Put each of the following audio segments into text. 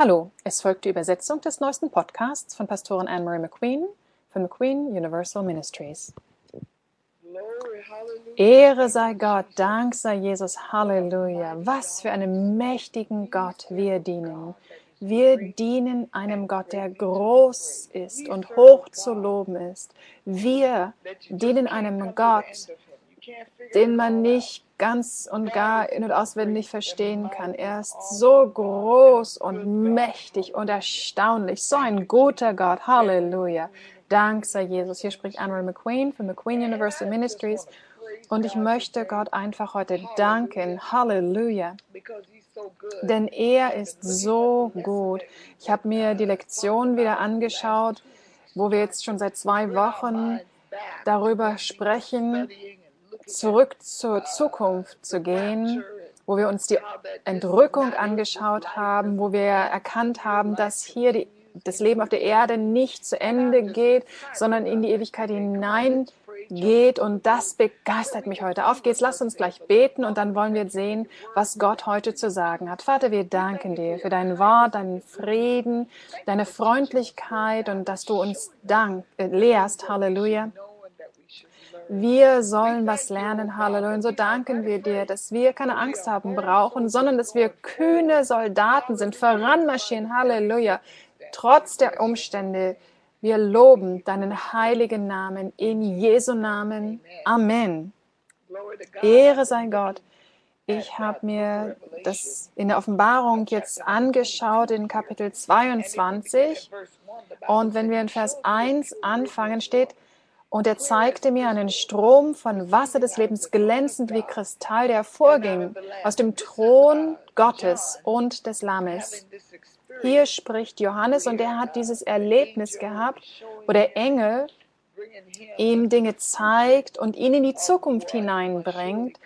Hallo, es folgt die Übersetzung des neuesten Podcasts von Pastorin Anne-Marie McQueen von McQueen Universal Ministries. Ehre sei Gott, Dank sei Jesus, Halleluja. Was für einen mächtigen Gott wir dienen. Wir dienen einem Gott, der groß ist und hoch zu loben ist. Wir dienen einem Gott, den man nicht ganz und gar in- und auswendig verstehen kann. Er ist so groß und mächtig und erstaunlich. So ein guter Gott. Halleluja. Dank sei Jesus. Hier spricht Anne McQueen von McQueen Universal Ministries. Und ich möchte Gott einfach heute danken. Halleluja. Denn er ist so gut. Ich habe mir die Lektion wieder angeschaut, wo wir jetzt schon seit zwei Wochen darüber sprechen, zurück zur Zukunft zu gehen, wo wir uns die Entrückung angeschaut haben, wo wir erkannt haben, dass hier die, das Leben auf der Erde nicht zu Ende geht, sondern in die Ewigkeit hineingeht. Und das begeistert mich heute. Auf geht's, lass uns gleich beten und dann wollen wir sehen, was Gott heute zu sagen hat. Vater, wir danken dir für dein Wort, deinen Frieden, deine Freundlichkeit und dass du uns dank, äh, lehrst. Halleluja. Wir sollen was lernen, Halleluja. Und so danken wir dir, dass wir keine Angst haben brauchen, sondern dass wir kühne Soldaten sind, voranmarschieren, Halleluja. Trotz der Umstände, wir loben deinen heiligen Namen in Jesu Namen. Amen. Ehre sei Gott. Ich habe mir das in der Offenbarung jetzt angeschaut in Kapitel 22. Und wenn wir in Vers 1 anfangen, steht, und er zeigte mir einen Strom von Wasser des Lebens, glänzend wie Kristall, der hervorging aus dem Thron Gottes und des Lammes. Hier spricht Johannes und er hat dieses Erlebnis gehabt, wo der Engel ihm Dinge zeigt und ihn in die Zukunft hineinbringt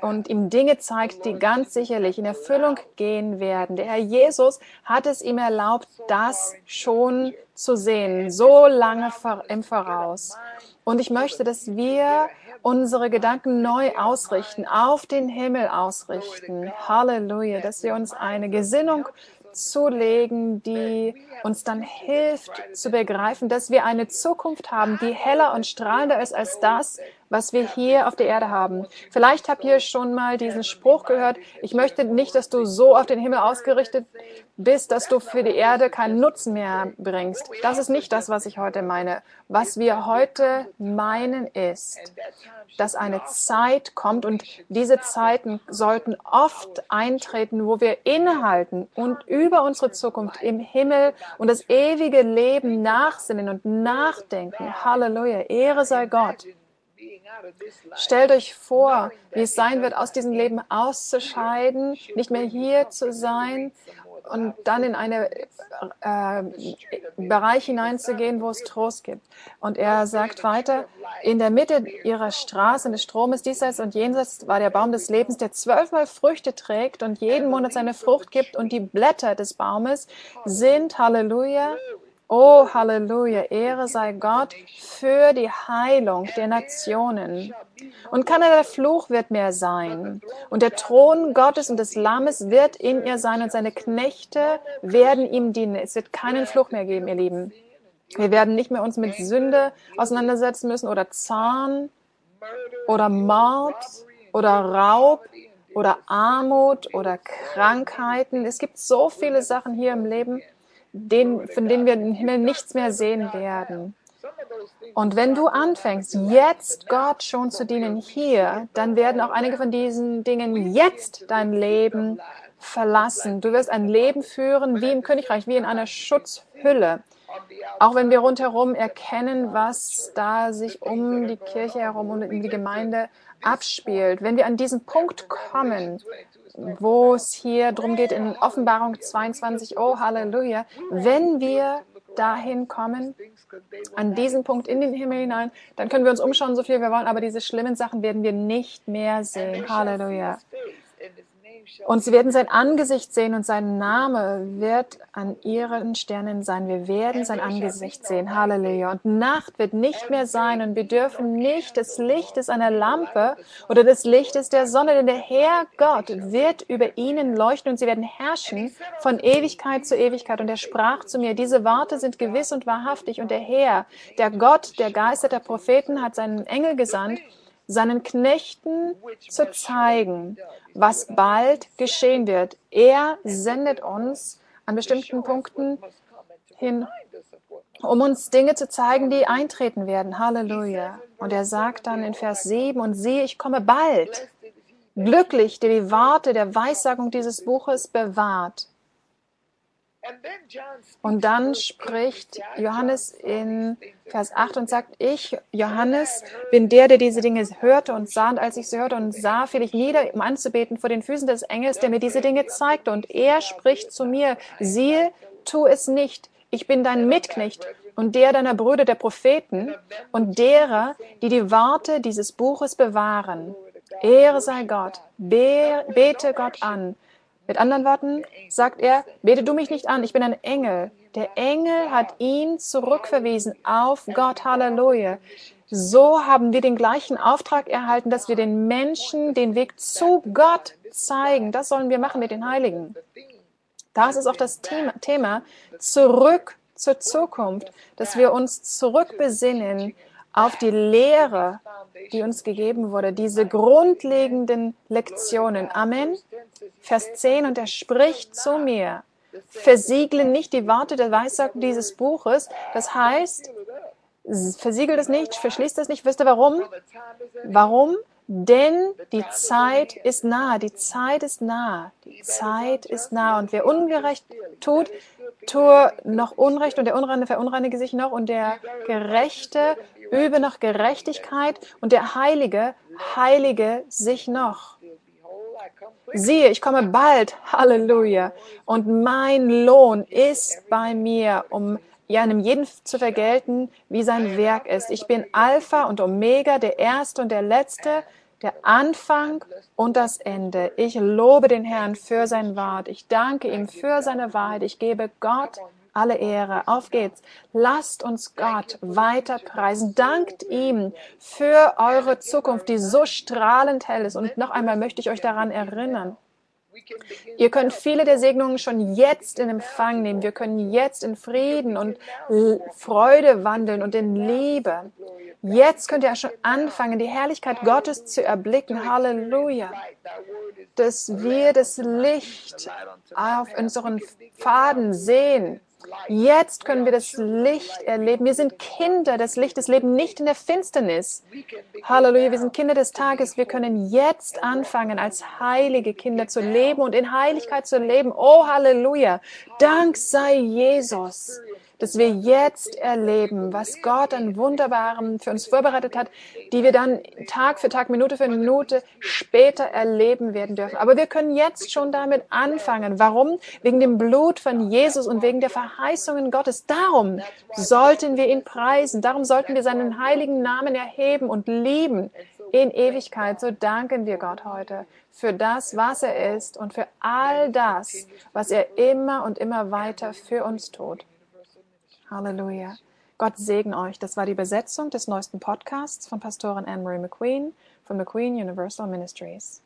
und ihm Dinge zeigt, die ganz sicherlich in Erfüllung gehen werden. Der Herr Jesus hat es ihm erlaubt, das schon zu sehen, so lange im Voraus. Und ich möchte, dass wir unsere Gedanken neu ausrichten, auf den Himmel ausrichten. Halleluja, dass wir uns eine Gesinnung zulegen, die uns dann hilft zu begreifen, dass wir eine Zukunft haben, die heller und strahlender ist als das, was wir hier auf der Erde haben. Vielleicht habt ihr schon mal diesen Spruch gehört, ich möchte nicht, dass du so auf den Himmel ausgerichtet bist, dass du für die Erde keinen Nutzen mehr bringst. Das ist nicht das, was ich heute meine. Was wir heute meinen ist, dass eine Zeit kommt und diese Zeiten sollten oft eintreten, wo wir innehalten und über unsere Zukunft im Himmel und das ewige Leben nachsinnen und nachdenken. Halleluja, Ehre sei Gott. Stellt euch vor, wie es sein wird, aus diesem Leben auszuscheiden, nicht mehr hier zu sein und dann in einen äh, Bereich hineinzugehen, wo es Trost gibt. Und er sagt weiter, in der Mitte ihrer Straße, des Stromes, diesseits und jenseits, war der Baum des Lebens, der zwölfmal Früchte trägt und jeden Monat seine Frucht gibt. Und die Blätter des Baumes sind, Halleluja, Oh, Halleluja, Ehre sei Gott für die Heilung der Nationen. Und keiner Fluch wird mehr sein. Und der Thron Gottes und des Lammes wird in ihr sein und seine Knechte werden ihm dienen. Es wird keinen Fluch mehr geben, ihr Lieben. Wir werden nicht mehr uns mit Sünde auseinandersetzen müssen oder Zahn oder Mord oder Raub oder Armut oder Krankheiten. Es gibt so viele Sachen hier im Leben, den, von denen wir im Himmel nichts mehr sehen werden. Und wenn du anfängst, jetzt Gott schon zu dienen hier, dann werden auch einige von diesen Dingen jetzt dein Leben verlassen. Du wirst ein Leben führen wie im Königreich, wie in einer Schutzhülle. Auch wenn wir rundherum erkennen, was da sich um die Kirche herum und um die Gemeinde abspielt. Wenn wir an diesen Punkt kommen, wo es hier drum geht in Offenbarung 22, oh Halleluja, wenn wir dahin kommen, an diesen Punkt in den Himmel hinein, dann können wir uns umschauen, so viel wir wollen, aber diese schlimmen Sachen werden wir nicht mehr sehen. Halleluja. Und sie werden sein Angesicht sehen und sein Name wird an ihren Sternen sein. Wir werden sein Angesicht sehen. Halleluja. Und Nacht wird nicht mehr sein und wir dürfen nicht des Lichtes einer Lampe oder des Lichtes der Sonne, denn der Herr Gott wird über ihnen leuchten und sie werden herrschen von Ewigkeit zu Ewigkeit. Und er sprach zu mir, diese Worte sind gewiss und wahrhaftig und der Herr, der Gott, der Geister der Propheten hat seinen Engel gesandt, seinen Knechten zu zeigen, was bald geschehen wird. Er sendet uns an bestimmten Punkten hin, um uns Dinge zu zeigen, die eintreten werden. Halleluja. Und er sagt dann in Vers 7, und siehe, ich komme bald. Glücklich, der die Worte der Weissagung dieses Buches bewahrt. Und dann spricht Johannes in Vers 8 und sagt, ich, Johannes, bin der, der diese Dinge hörte und sah, und als ich sie hörte und sah, fiel ich nieder, um anzubeten vor den Füßen des Engels, der mir diese Dinge zeigte. Und er spricht zu mir, siehe, tu es nicht. Ich bin dein Mitknecht und der deiner Brüder, der Propheten und derer, die die Worte dieses Buches bewahren. Ehre sei Gott. Be bete Gott an. Mit anderen Worten sagt er, bete du mich nicht an, ich bin ein Engel. Der Engel hat ihn zurückverwiesen auf Gott. Halleluja. So haben wir den gleichen Auftrag erhalten, dass wir den Menschen den Weg zu Gott zeigen. Das sollen wir machen mit den Heiligen. Das ist auch das Thema, zurück zur Zukunft, dass wir uns zurückbesinnen auf die Lehre, die uns gegeben wurde, diese grundlegenden Lektionen. Amen. Vers 10, und er spricht zu mir, versiegle nicht die Worte der Weissagung dieses Buches. Das heißt, versiegelt es nicht, verschließt es nicht. Wisst ihr warum? Warum? Denn die Zeit ist nah, die Zeit ist nah, die Zeit ist nah. Und wer Ungerecht tut, tue noch Unrecht und der Unreine verunreinige sich noch und der Gerechte übe noch Gerechtigkeit und der Heilige heilige sich noch. Siehe, ich komme bald, Halleluja, und mein Lohn ist bei mir, um einem jeden zu vergelten, wie sein Werk ist. Ich bin Alpha und Omega, der Erste und der Letzte, der Anfang und das Ende. Ich lobe den Herrn für sein Wort. Ich danke ihm für seine Wahrheit. Ich gebe Gott alle Ehre. Auf geht's. Lasst uns Gott weiter preisen. Dankt ihm für eure Zukunft, die so strahlend hell ist. Und noch einmal möchte ich euch daran erinnern. Ihr könnt viele der Segnungen schon jetzt in Empfang nehmen. Wir können jetzt in Frieden und Freude wandeln und in Liebe. Jetzt könnt ihr schon anfangen, die Herrlichkeit Gottes zu erblicken. Halleluja. Dass wir das Licht auf unseren Faden sehen. Jetzt können wir das Licht erleben. Wir sind Kinder des Lichtes, leben nicht in der Finsternis. Halleluja, wir sind Kinder des Tages. Wir können jetzt anfangen, als heilige Kinder zu leben und in Heiligkeit zu leben. Oh, Halleluja. Dank sei Jesus dass wir jetzt erleben, was Gott an Wunderbarem für uns vorbereitet hat, die wir dann Tag für Tag, Minute für Minute später erleben werden dürfen. Aber wir können jetzt schon damit anfangen. Warum? Wegen dem Blut von Jesus und wegen der Verheißungen Gottes. Darum sollten wir ihn preisen. Darum sollten wir seinen heiligen Namen erheben und lieben in Ewigkeit. So danken wir Gott heute für das, was er ist und für all das, was er immer und immer weiter für uns tut. Halleluja. Gott segne euch. Das war die Besetzung des neuesten Podcasts von Pastorin Anne-Marie McQueen von McQueen Universal Ministries.